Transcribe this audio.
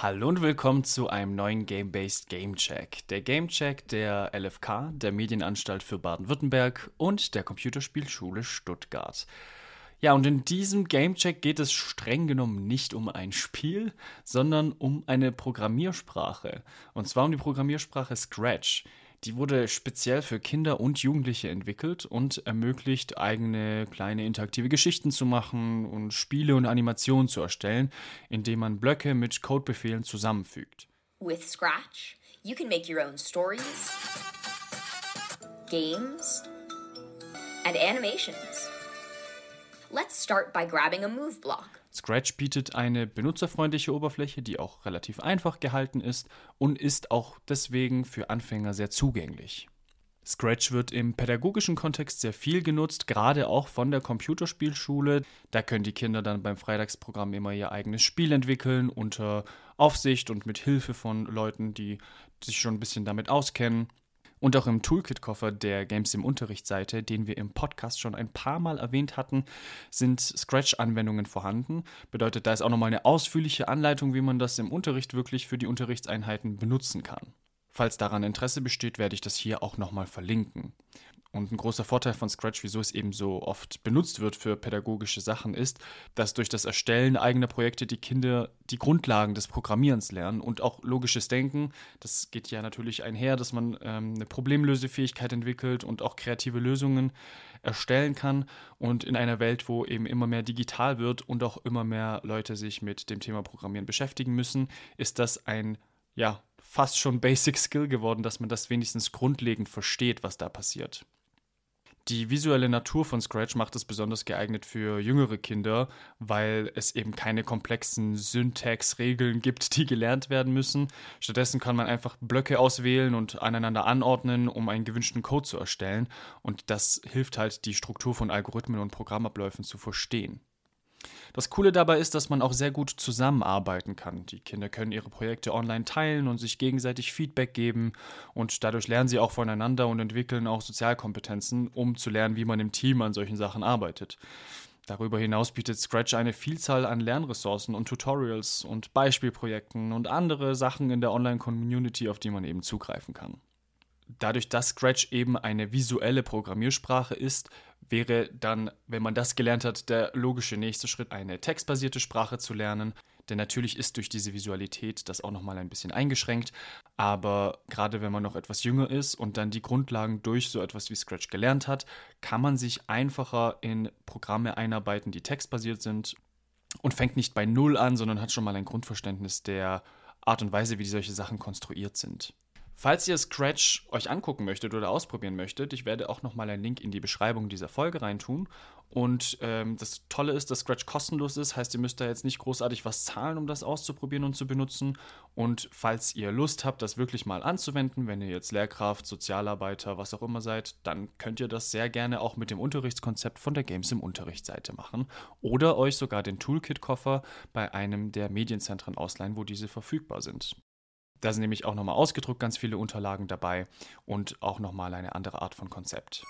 Hallo und willkommen zu einem neuen Game-Based Game-Check. Der Game-Check der LFK, der Medienanstalt für Baden-Württemberg und der Computerspielschule Stuttgart. Ja, und in diesem Game-Check geht es streng genommen nicht um ein Spiel, sondern um eine Programmiersprache. Und zwar um die Programmiersprache Scratch. Die wurde speziell für Kinder und Jugendliche entwickelt und ermöglicht, eigene kleine interaktive Geschichten zu machen und Spiele und Animationen zu erstellen, indem man Blöcke mit Codebefehlen zusammenfügt. With Scratch, you can make your own stories, games, and animations. Let's start by grabbing a move block. Scratch bietet eine benutzerfreundliche Oberfläche, die auch relativ einfach gehalten ist und ist auch deswegen für Anfänger sehr zugänglich. Scratch wird im pädagogischen Kontext sehr viel genutzt, gerade auch von der Computerspielschule. Da können die Kinder dann beim Freitagsprogramm immer ihr eigenes Spiel entwickeln unter Aufsicht und mit Hilfe von Leuten, die sich schon ein bisschen damit auskennen. Und auch im Toolkit-Koffer der Games im Unterricht-Seite, den wir im Podcast schon ein paar Mal erwähnt hatten, sind Scratch-Anwendungen vorhanden. Bedeutet, da ist auch nochmal eine ausführliche Anleitung, wie man das im Unterricht wirklich für die Unterrichtseinheiten benutzen kann. Falls daran Interesse besteht, werde ich das hier auch nochmal verlinken. Und ein großer Vorteil von Scratch, wieso es eben so oft benutzt wird für pädagogische Sachen, ist, dass durch das Erstellen eigener Projekte die Kinder die Grundlagen des Programmierens lernen und auch logisches Denken. Das geht ja natürlich einher, dass man ähm, eine Problemlösefähigkeit entwickelt und auch kreative Lösungen erstellen kann. Und in einer Welt, wo eben immer mehr digital wird und auch immer mehr Leute sich mit dem Thema Programmieren beschäftigen müssen, ist das ein ja, fast schon Basic Skill geworden, dass man das wenigstens grundlegend versteht, was da passiert. Die visuelle Natur von Scratch macht es besonders geeignet für jüngere Kinder, weil es eben keine komplexen Syntax-Regeln gibt, die gelernt werden müssen. Stattdessen kann man einfach Blöcke auswählen und aneinander anordnen, um einen gewünschten Code zu erstellen. Und das hilft halt, die Struktur von Algorithmen und Programmabläufen zu verstehen. Das Coole dabei ist, dass man auch sehr gut zusammenarbeiten kann. Die Kinder können ihre Projekte online teilen und sich gegenseitig Feedback geben und dadurch lernen sie auch voneinander und entwickeln auch Sozialkompetenzen, um zu lernen, wie man im Team an solchen Sachen arbeitet. Darüber hinaus bietet Scratch eine Vielzahl an Lernressourcen und Tutorials und Beispielprojekten und andere Sachen in der Online-Community, auf die man eben zugreifen kann. Dadurch, dass Scratch eben eine visuelle Programmiersprache ist, wäre dann, wenn man das gelernt hat, der logische nächste Schritt, eine textbasierte Sprache zu lernen. Denn natürlich ist durch diese Visualität das auch nochmal ein bisschen eingeschränkt. Aber gerade wenn man noch etwas jünger ist und dann die Grundlagen durch so etwas wie Scratch gelernt hat, kann man sich einfacher in Programme einarbeiten, die textbasiert sind und fängt nicht bei Null an, sondern hat schon mal ein Grundverständnis der Art und Weise, wie solche Sachen konstruiert sind. Falls ihr Scratch euch angucken möchtet oder ausprobieren möchtet, ich werde auch nochmal einen Link in die Beschreibung dieser Folge reintun. Und ähm, das Tolle ist, dass Scratch kostenlos ist, heißt, ihr müsst da jetzt nicht großartig was zahlen, um das auszuprobieren und zu benutzen. Und falls ihr Lust habt, das wirklich mal anzuwenden, wenn ihr jetzt Lehrkraft, Sozialarbeiter, was auch immer seid, dann könnt ihr das sehr gerne auch mit dem Unterrichtskonzept von der Games im Unterrichtsseite machen. Oder euch sogar den Toolkit-Koffer bei einem der Medienzentren ausleihen, wo diese verfügbar sind. Da sind nämlich auch nochmal ausgedruckt ganz viele Unterlagen dabei und auch nochmal eine andere Art von Konzept.